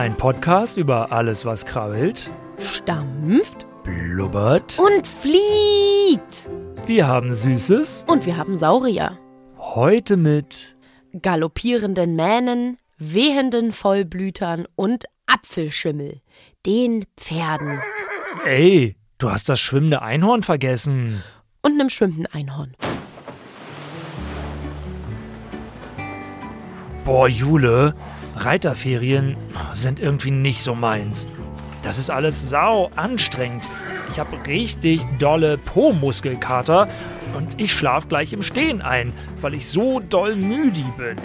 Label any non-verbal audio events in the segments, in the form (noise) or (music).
Ein Podcast über alles, was krabbelt, Stampft blubbert. und fliegt. Wir haben Süßes. Und wir haben Saurier. Heute mit Galoppierenden Mähnen, wehenden Vollblütern und Apfelschimmel. Den Pferden. Ey, du hast das schwimmende Einhorn vergessen. Und einem schwimmenden Einhorn. Boah, Jule, Reiterferien sind irgendwie nicht so meins. Das ist alles sau anstrengend. Ich habe richtig dolle Po-Muskelkater und ich schlaf gleich im Stehen ein, weil ich so doll müde bin.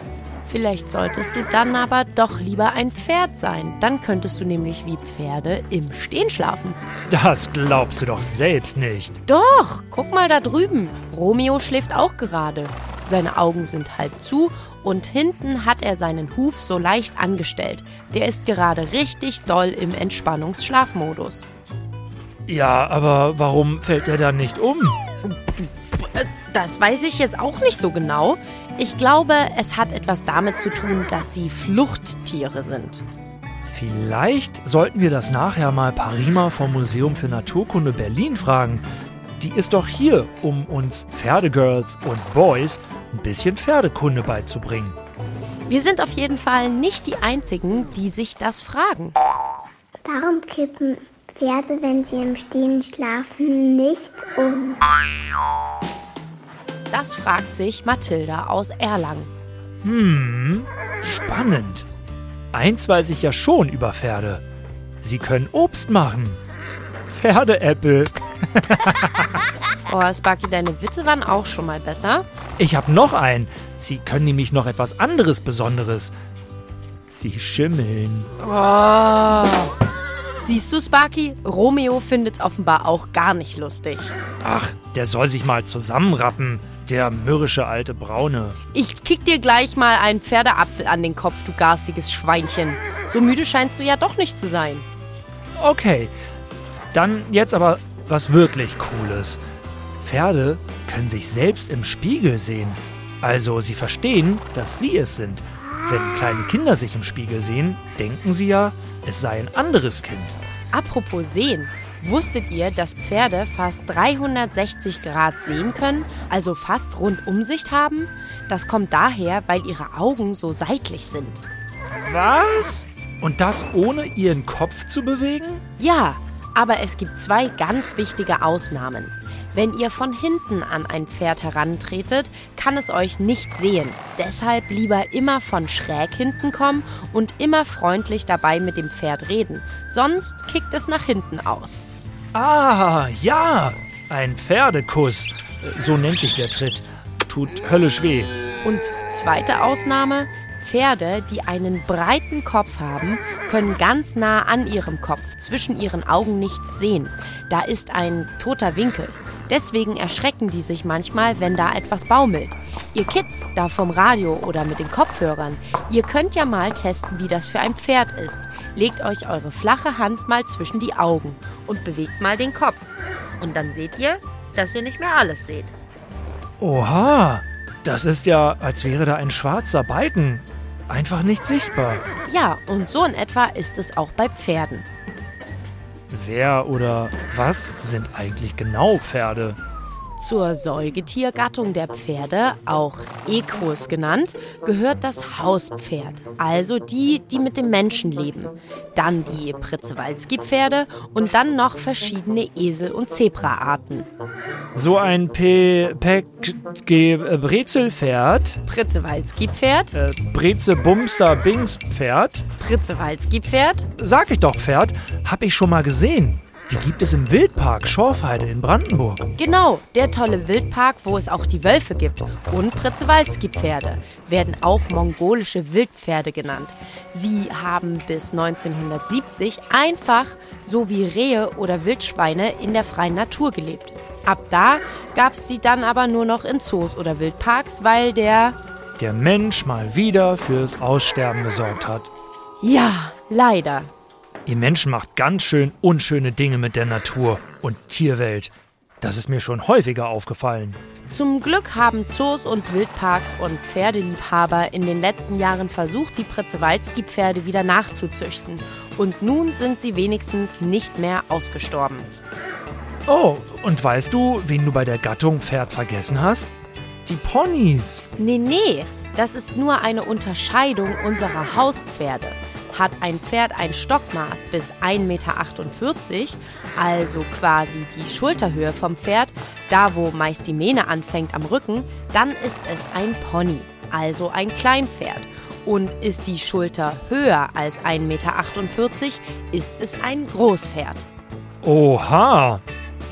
Vielleicht solltest du dann aber doch lieber ein Pferd sein. Dann könntest du nämlich wie Pferde im Stehen schlafen. Das glaubst du doch selbst nicht. Doch, guck mal da drüben. Romeo schläft auch gerade. Seine Augen sind halb zu und hinten hat er seinen Huf so leicht angestellt. Der ist gerade richtig doll im Entspannungsschlafmodus. Ja, aber warum fällt er dann nicht um? Das weiß ich jetzt auch nicht so genau. Ich glaube, es hat etwas damit zu tun, dass sie Fluchttiere sind. Vielleicht sollten wir das nachher mal Parima vom Museum für Naturkunde Berlin fragen. Die ist doch hier, um uns Pferdegirls und Boys ein bisschen Pferdekunde beizubringen. Wir sind auf jeden Fall nicht die Einzigen, die sich das fragen. Warum kippen Pferde, wenn sie im Stehen schlafen, nicht um? Das fragt sich Mathilda aus Erlangen. Hm, spannend. Eins weiß ich ja schon über Pferde. Sie können Obst machen. Pferdeäpfel. Oh, Sparky, deine Witze waren auch schon mal besser. Ich habe noch einen. Sie können nämlich noch etwas anderes Besonderes. Sie schimmeln. Oh. Siehst du, Sparky? Romeo findet's offenbar auch gar nicht lustig. Ach, der soll sich mal zusammenrappen. Der mürrische alte Braune. Ich kick dir gleich mal einen Pferdeapfel an den Kopf, du garstiges Schweinchen. So müde scheinst du ja doch nicht zu sein. Okay, dann jetzt aber was wirklich Cooles. Pferde können sich selbst im Spiegel sehen. Also sie verstehen, dass sie es sind. Wenn kleine Kinder sich im Spiegel sehen, denken sie ja, es sei ein anderes Kind. Apropos sehen. Wusstet ihr, dass Pferde fast 360 Grad sehen können, also fast Rundumsicht haben? Das kommt daher, weil ihre Augen so seitlich sind. Was? Und das ohne ihren Kopf zu bewegen? Ja, aber es gibt zwei ganz wichtige Ausnahmen. Wenn ihr von hinten an ein Pferd herantretet, kann es euch nicht sehen. Deshalb lieber immer von schräg hinten kommen und immer freundlich dabei mit dem Pferd reden. Sonst kickt es nach hinten aus. Ah, ja, ein Pferdekuss. So nennt sich der Tritt. Tut höllisch weh. Und zweite Ausnahme, Pferde, die einen breiten Kopf haben, können ganz nah an ihrem Kopf zwischen ihren Augen nichts sehen. Da ist ein toter Winkel. Deswegen erschrecken die sich manchmal, wenn da etwas baumelt. Ihr Kids, da vom Radio oder mit den Kopfhörern, ihr könnt ja mal testen, wie das für ein Pferd ist. Legt euch eure flache Hand mal zwischen die Augen und bewegt mal den Kopf. Und dann seht ihr, dass ihr nicht mehr alles seht. Oha, das ist ja, als wäre da ein schwarzer Balken. Einfach nicht sichtbar. Ja, und so in etwa ist es auch bei Pferden. Wer oder was sind eigentlich genau Pferde? Zur Säugetiergattung der Pferde, auch Equus genannt, gehört das Hauspferd, also die, die mit dem Menschen leben. Dann die Pritzewalski-Pferde und dann noch verschiedene Esel- und Zebraarten. So ein P. Pek. G. Brezelpferd. Pritzewalski-Pferd, Äh, Breze Bumster Bings Pferd. Pritzewalski-Pferd, Sag ich doch Pferd. Hab ich schon mal gesehen. Die gibt es im Wildpark Schorfheide in Brandenburg. Genau, der tolle Wildpark, wo es auch die Wölfe gibt. Und Pritzewalski-Pferde werden auch mongolische Wildpferde genannt. Sie haben bis 1970 einfach so wie Rehe oder Wildschweine in der freien Natur gelebt. Ab da gab es sie dann aber nur noch in Zoos oder Wildparks, weil der... Der Mensch mal wieder fürs Aussterben gesorgt hat. Ja, leider. Ihr Menschen macht ganz schön unschöne Dinge mit der Natur und Tierwelt. Das ist mir schon häufiger aufgefallen. Zum Glück haben Zoos und Wildparks und Pferdeliebhaber in den letzten Jahren versucht, die Pritzewalski-Pferde wieder nachzuzüchten. Und nun sind sie wenigstens nicht mehr ausgestorben. Oh, und weißt du, wen du bei der Gattung Pferd vergessen hast? Die Ponys. Nee, nee, das ist nur eine Unterscheidung unserer Hauspferde. Hat ein Pferd ein Stockmaß bis 1,48 Meter, also quasi die Schulterhöhe vom Pferd, da wo meist die Mähne anfängt am Rücken, dann ist es ein Pony, also ein Kleinpferd. Und ist die Schulter höher als 1,48 Meter, ist es ein Großpferd. Oha.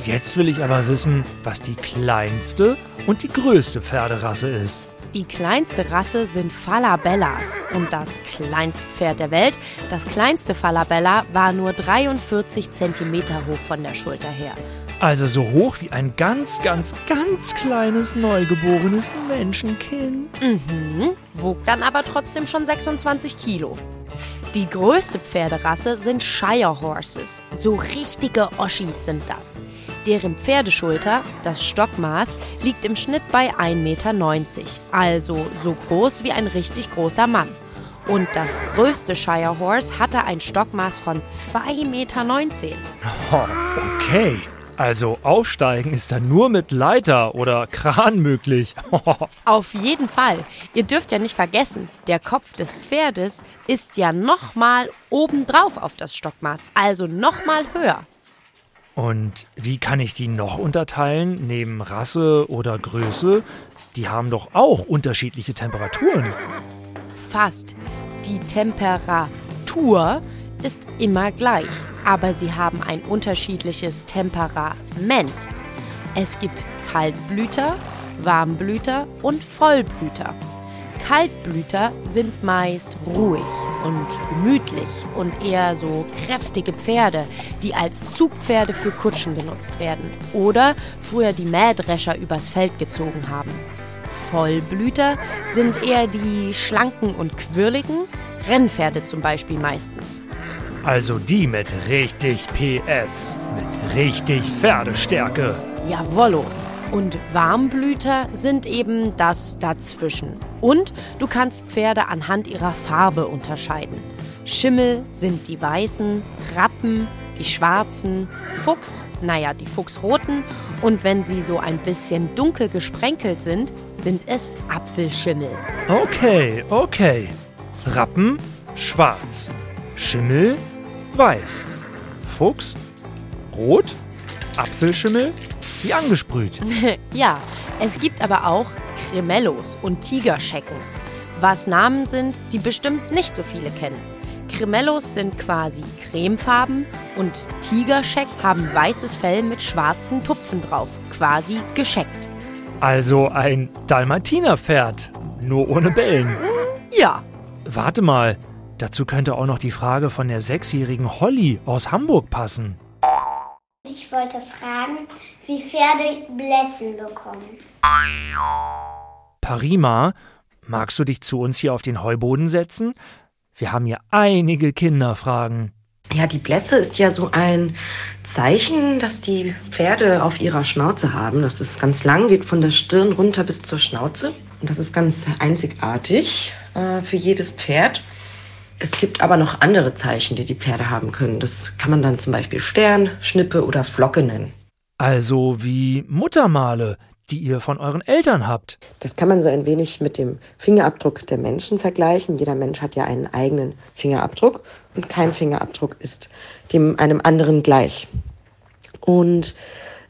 Jetzt will ich aber wissen, was die kleinste und die größte Pferderasse ist. Die kleinste Rasse sind Falabellas und das kleinste Pferd der Welt. Das kleinste Falabella war nur 43 Zentimeter hoch von der Schulter her. Also so hoch wie ein ganz, ganz, ganz kleines neugeborenes Menschenkind. Mhm. Wog dann aber trotzdem schon 26 Kilo. Die größte Pferderasse sind Shire Horses. So richtige Oschis sind das. Deren Pferdeschulter, das Stockmaß, liegt im Schnitt bei 1,90 Meter, also so groß wie ein richtig großer Mann. Und das größte Shire Horse hatte ein Stockmaß von 2,19 Meter. Oh, okay. Also aufsteigen ist dann nur mit Leiter oder Kran möglich. (laughs) Auf jeden Fall. Ihr dürft ja nicht vergessen, der Kopf des Pferdes ist ja nochmal obendrauf auf das Stockmaß, also nochmal höher. Und wie kann ich die noch unterteilen, neben Rasse oder Größe? Die haben doch auch unterschiedliche Temperaturen. Fast. Die Temperatur ist immer gleich, aber sie haben ein unterschiedliches Temperament. Es gibt Kaltblüter, Warmblüter und Vollblüter. Kaltblüter sind meist ruhig und gemütlich und eher so kräftige Pferde, die als Zugpferde für Kutschen genutzt werden oder früher die Mähdrescher übers Feld gezogen haben. Vollblüter sind eher die schlanken und quirligen, Rennpferde zum Beispiel meistens. Also die mit richtig PS, mit richtig Pferdestärke. Jawollo. Und Warmblüter sind eben das dazwischen. Und du kannst Pferde anhand ihrer Farbe unterscheiden. Schimmel sind die weißen, Rappen die schwarzen, Fuchs, naja, die Fuchsroten. Und wenn sie so ein bisschen dunkel gesprenkelt sind, sind es Apfelschimmel. Okay, okay. Rappen, schwarz. Schimmel, weiß. Fuchs, rot. Apfelschimmel, wie angesprüht. (laughs) ja, es gibt aber auch Cremellos und Tigerschecken, was Namen sind, die bestimmt nicht so viele kennen. Cremellos sind quasi cremefarben und Tigerscheck haben weißes Fell mit schwarzen Tupfen drauf, quasi gescheckt. Also ein Dalmatinerpferd, nur ohne Bellen. Ja. Warte mal, dazu könnte auch noch die Frage von der sechsjährigen Holly aus Hamburg passen. Ich wollte fragen, wie Pferde Blässen bekommen. Parima, magst du dich zu uns hier auf den Heuboden setzen? Wir haben hier einige Kinderfragen. Ja, die Blässe ist ja so ein Zeichen, dass die Pferde auf ihrer Schnauze haben. Das ist ganz lang, geht von der Stirn runter bis zur Schnauze. Und das ist ganz einzigartig äh, für jedes Pferd. Es gibt aber noch andere Zeichen, die die Pferde haben können. Das kann man dann zum Beispiel Stern, Schnippe oder Flocke nennen. Also wie Muttermale, die ihr von euren Eltern habt. Das kann man so ein wenig mit dem Fingerabdruck der Menschen vergleichen. Jeder Mensch hat ja einen eigenen Fingerabdruck und kein Fingerabdruck ist dem einem anderen gleich. Und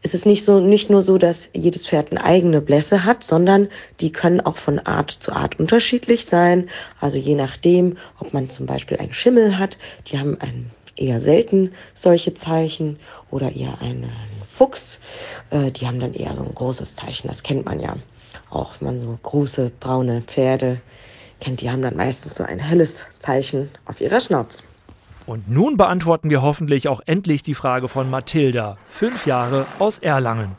es ist nicht so, nicht nur so, dass jedes Pferd eine eigene Blässe hat, sondern die können auch von Art zu Art unterschiedlich sein. Also je nachdem, ob man zum Beispiel einen Schimmel hat, die haben einen eher selten solche Zeichen oder eher ein Fuchs. Äh, die haben dann eher so ein großes Zeichen. Das kennt man ja auch, wenn man so große braune Pferde kennt. Die haben dann meistens so ein helles Zeichen auf ihrer Schnauze. Und nun beantworten wir hoffentlich auch endlich die Frage von Mathilda, fünf Jahre aus Erlangen.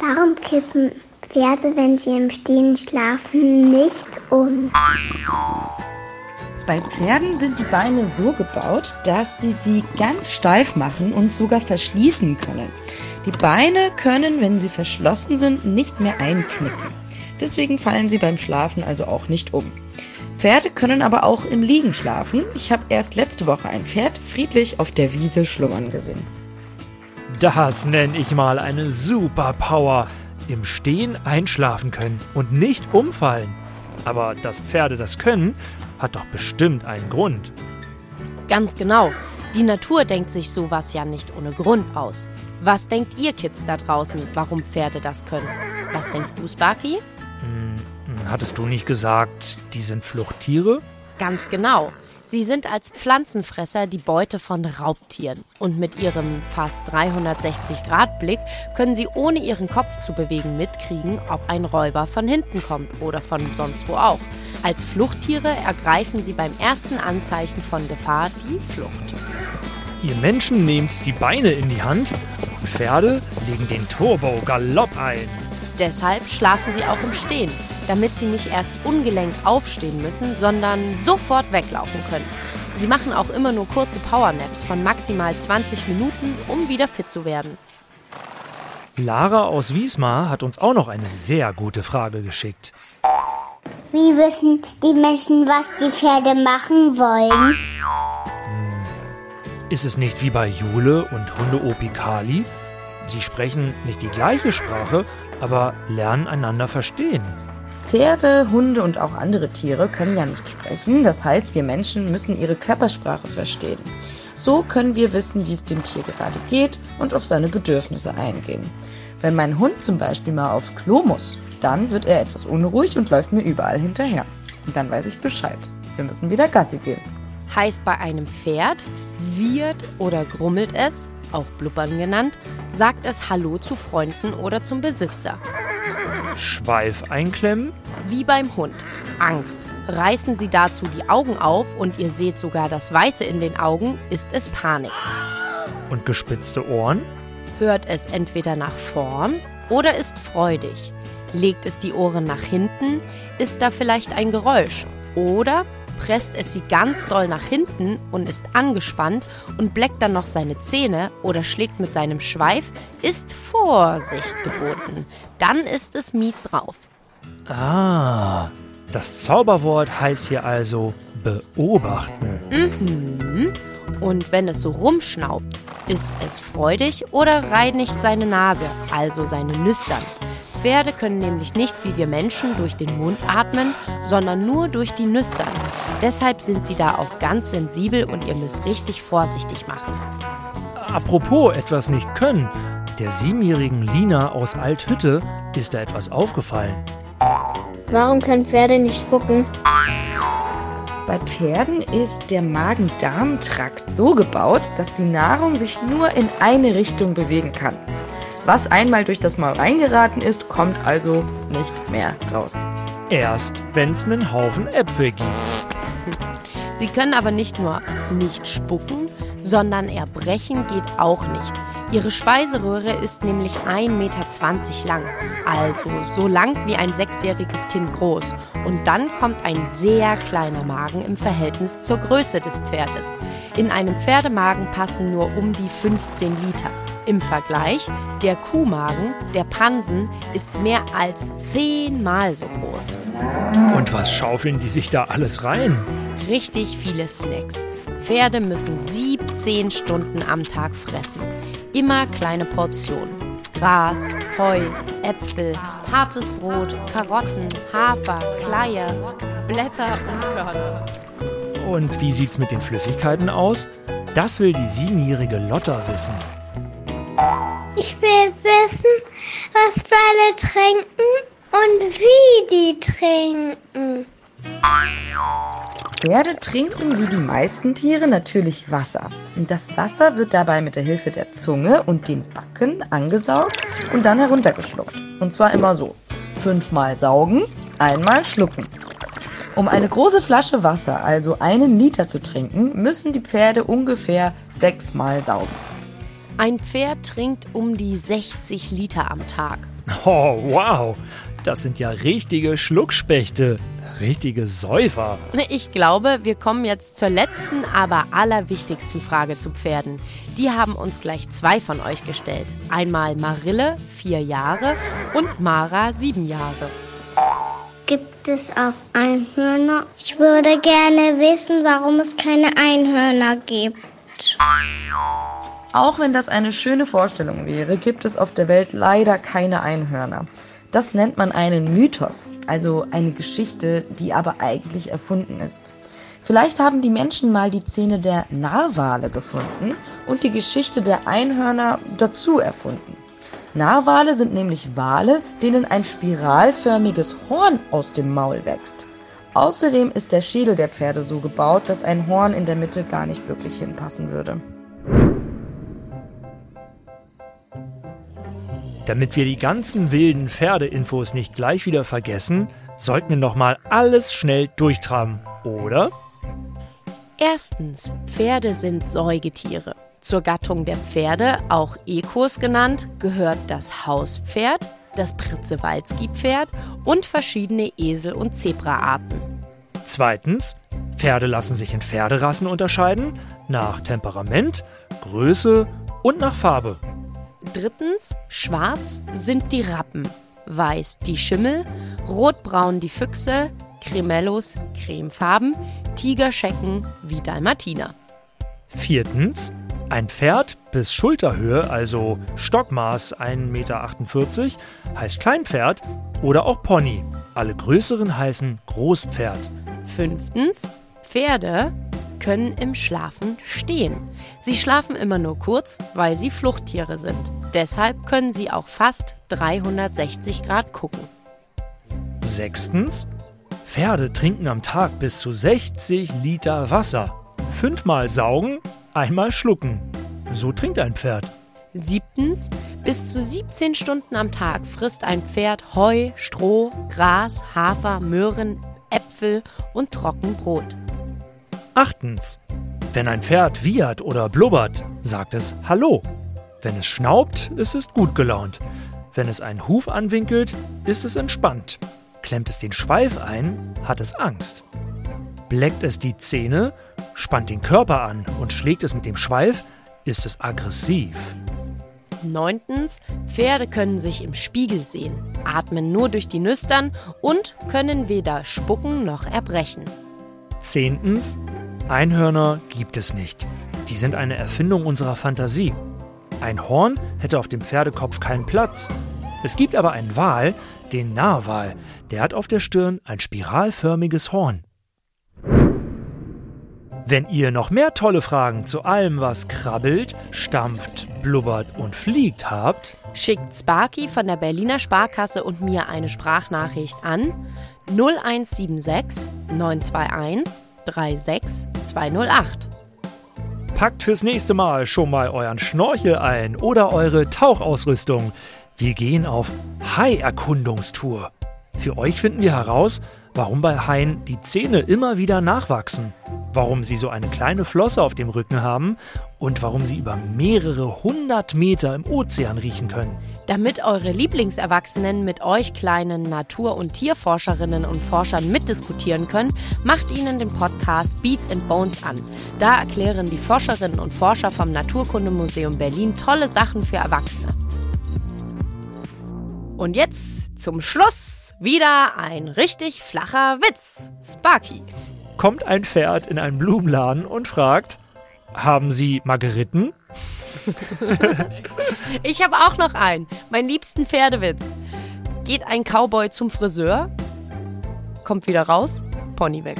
Warum kippen Pferde, wenn sie im Stehen schlafen, nicht um? Bei Pferden sind die Beine so gebaut, dass sie sie ganz steif machen und sogar verschließen können. Die Beine können, wenn sie verschlossen sind, nicht mehr einknicken. Deswegen fallen sie beim Schlafen also auch nicht um. Pferde können aber auch im Liegen schlafen. Ich habe erst letzte Woche ein Pferd friedlich auf der Wiese schlummern gesehen. Das nenne ich mal eine Superpower. Im Stehen einschlafen können und nicht umfallen. Aber dass Pferde das können, hat doch bestimmt einen Grund. Ganz genau. Die Natur denkt sich sowas ja nicht ohne Grund aus. Was denkt ihr Kids da draußen, warum Pferde das können? Was denkst du, Sparky? Hattest du nicht gesagt, die sind Fluchttiere? Ganz genau. Sie sind als Pflanzenfresser die Beute von Raubtieren. Und mit ihrem fast 360-Grad-Blick können sie ohne ihren Kopf zu bewegen mitkriegen, ob ein Räuber von hinten kommt oder von sonst wo auch. Als Fluchttiere ergreifen sie beim ersten Anzeichen von Gefahr die Flucht. Ihr Menschen nehmt die Beine in die Hand und Pferde legen den Turbo-Galopp ein. Deshalb schlafen sie auch im Stehen, damit sie nicht erst ungelenkt aufstehen müssen, sondern sofort weglaufen können. Sie machen auch immer nur kurze Powernaps von maximal 20 Minuten, um wieder fit zu werden. Lara aus Wismar hat uns auch noch eine sehr gute Frage geschickt. Wie wissen die Menschen, was die Pferde machen wollen? Ist es nicht wie bei Jule und Hunde-Opi Kali? Sie sprechen nicht die gleiche Sprache, aber lernen einander verstehen. Pferde, Hunde und auch andere Tiere können ja nicht sprechen. Das heißt, wir Menschen müssen ihre Körpersprache verstehen. So können wir wissen, wie es dem Tier gerade geht und auf seine Bedürfnisse eingehen. Wenn mein Hund zum Beispiel mal aufs Klo muss, dann wird er etwas unruhig und läuft mir überall hinterher. Und dann weiß ich Bescheid. Wir müssen wieder Gassi gehen. Heißt bei einem Pferd, wird oder grummelt es, auch blubbern genannt, sagt es Hallo zu Freunden oder zum Besitzer. Schweif einklemmen? Wie beim Hund. Angst. Reißen Sie dazu die Augen auf und ihr seht sogar das Weiße in den Augen, ist es Panik. Und gespitzte Ohren? Hört es entweder nach vorn oder ist freudig. Legt es die Ohren nach hinten, ist da vielleicht ein Geräusch. Oder presst es sie ganz doll nach hinten und ist angespannt und bleckt dann noch seine Zähne oder schlägt mit seinem Schweif, ist Vorsicht geboten. Dann ist es mies drauf. Ah, das Zauberwort heißt hier also beobachten. Mhm. Und wenn es so rumschnaubt, ist es freudig oder reinigt seine Nase, also seine Nüstern. Pferde können nämlich nicht wie wir Menschen durch den Mund atmen, sondern nur durch die Nüstern. Deshalb sind sie da auch ganz sensibel und ihr müsst richtig vorsichtig machen. Apropos etwas nicht können. Der siebenjährigen Lina aus Althütte ist da etwas aufgefallen. Warum können Pferde nicht spucken? Bei Pferden ist der Magen-Darm-Trakt so gebaut, dass die Nahrung sich nur in eine Richtung bewegen kann. Was einmal durch das Maul reingeraten ist, kommt also nicht mehr raus. Erst wenn's einen Haufen Äpfel gibt. Sie können aber nicht nur nicht spucken, sondern erbrechen geht auch nicht. Ihre Speiseröhre ist nämlich 1,20 Meter lang, also so lang wie ein sechsjähriges Kind groß. Und dann kommt ein sehr kleiner Magen im Verhältnis zur Größe des Pferdes. In einem Pferdemagen passen nur um die 15 Liter. Im Vergleich, der Kuhmagen, der Pansen, ist mehr als zehnmal so groß. Und was schaufeln die sich da alles rein? Richtig viele Snacks. Pferde müssen 17 Stunden am Tag fressen. Immer kleine Portionen. Gras, Heu, Äpfel, hartes Brot, Karotten, Hafer, Kleier, Blätter und Körner. Und wie sieht's mit den Flüssigkeiten aus? Das will die siebenjährige Lotta wissen. Ich will wissen, was Pferde trinken und wie die trinken. Pferde trinken wie die meisten Tiere natürlich Wasser. Und das Wasser wird dabei mit der Hilfe der Zunge und den Backen angesaugt und dann heruntergeschluckt. Und zwar immer so. Fünfmal saugen, einmal schlucken. Um eine große Flasche Wasser, also einen Liter zu trinken, müssen die Pferde ungefähr sechsmal saugen. Ein Pferd trinkt um die 60 Liter am Tag. Oh, wow. Das sind ja richtige Schluckspechte. Richtige Säufer. Ich glaube, wir kommen jetzt zur letzten, aber allerwichtigsten Frage zu Pferden. Die haben uns gleich zwei von euch gestellt. Einmal Marille, vier Jahre, und Mara, sieben Jahre. Gibt es auch Einhörner? Ich würde gerne wissen, warum es keine Einhörner gibt. Auch wenn das eine schöne Vorstellung wäre, gibt es auf der Welt leider keine Einhörner. Das nennt man einen Mythos, also eine Geschichte, die aber eigentlich erfunden ist. Vielleicht haben die Menschen mal die Zähne der Narwale gefunden und die Geschichte der Einhörner dazu erfunden. Narwale sind nämlich Wale, denen ein spiralförmiges Horn aus dem Maul wächst. Außerdem ist der Schädel der Pferde so gebaut, dass ein Horn in der Mitte gar nicht wirklich hinpassen würde. Damit wir die ganzen wilden Pferdeinfos nicht gleich wieder vergessen, sollten wir nochmal alles schnell durchtraben, oder? Erstens, Pferde sind Säugetiere. Zur Gattung der Pferde, auch Ekos genannt, gehört das Hauspferd, das Pritzewalski-Pferd und verschiedene Esel- und Zebraarten. Zweitens, Pferde lassen sich in Pferderassen unterscheiden, nach Temperament, Größe und nach Farbe. Drittens, schwarz sind die Rappen, weiß die Schimmel, rotbraun die Füchse, Cremellos, cremefarben, Tigerschecken wie Dalmatiner. Viertens, ein Pferd bis Schulterhöhe, also Stockmaß 1,48 Meter, heißt Kleinpferd oder auch Pony. Alle größeren heißen Großpferd. Fünftens, Pferde können im Schlafen stehen. Sie schlafen immer nur kurz, weil sie Fluchttiere sind. Deshalb können sie auch fast 360 Grad gucken. Sechstens, Pferde trinken am Tag bis zu 60 Liter Wasser. Fünfmal saugen, einmal schlucken. So trinkt ein Pferd. Siebtens, bis zu 17 Stunden am Tag frisst ein Pferd Heu, Stroh, Gras, Hafer, Möhren, Äpfel und Trockenbrot. Achtens, wenn ein Pferd wiehert oder blubbert, sagt es Hallo. Wenn es schnaubt, ist es gut gelaunt. Wenn es einen Huf anwinkelt, ist es entspannt. Klemmt es den Schweif ein, hat es Angst. Bleckt es die Zähne, spannt den Körper an und schlägt es mit dem Schweif, ist es aggressiv. Neuntens, Pferde können sich im Spiegel sehen, atmen nur durch die Nüstern und können weder spucken noch erbrechen. Zehntens, Einhörner gibt es nicht. Die sind eine Erfindung unserer Fantasie. Ein Horn hätte auf dem Pferdekopf keinen Platz. Es gibt aber einen Wal, den Narwal, der hat auf der Stirn ein spiralförmiges Horn. Wenn ihr noch mehr tolle Fragen zu allem, was krabbelt, stampft, blubbert und fliegt habt, Schickt Sparky von der Berliner Sparkasse und mir eine Sprachnachricht an 0176 921 36208. packt fürs nächste Mal schon mal euren Schnorchel ein oder eure Tauchausrüstung. Wir gehen auf Hai-Erkundungstour. Für euch finden wir heraus, warum bei Haien die Zähne immer wieder nachwachsen, warum sie so eine kleine Flosse auf dem Rücken haben und warum sie über mehrere hundert Meter im Ozean riechen können. Damit eure Lieblingserwachsenen mit euch kleinen Natur- und Tierforscherinnen und Forschern mitdiskutieren können, macht ihnen den Podcast Beats and Bones an. Da erklären die Forscherinnen und Forscher vom Naturkundemuseum Berlin tolle Sachen für Erwachsene. Und jetzt zum Schluss wieder ein richtig flacher Witz. Sparky. Kommt ein Pferd in einen Blumenladen und fragt, haben Sie Margeriten? (laughs) Ich habe auch noch einen. Meinen liebsten Pferdewitz. Geht ein Cowboy zum Friseur, kommt wieder raus, Pony weg.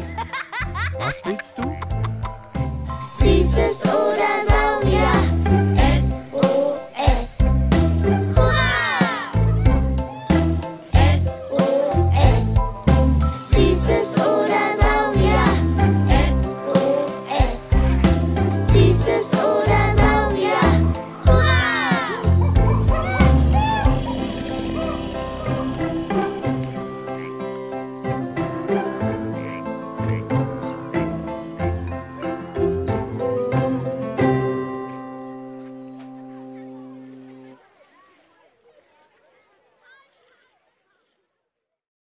Was willst du? Süßes oder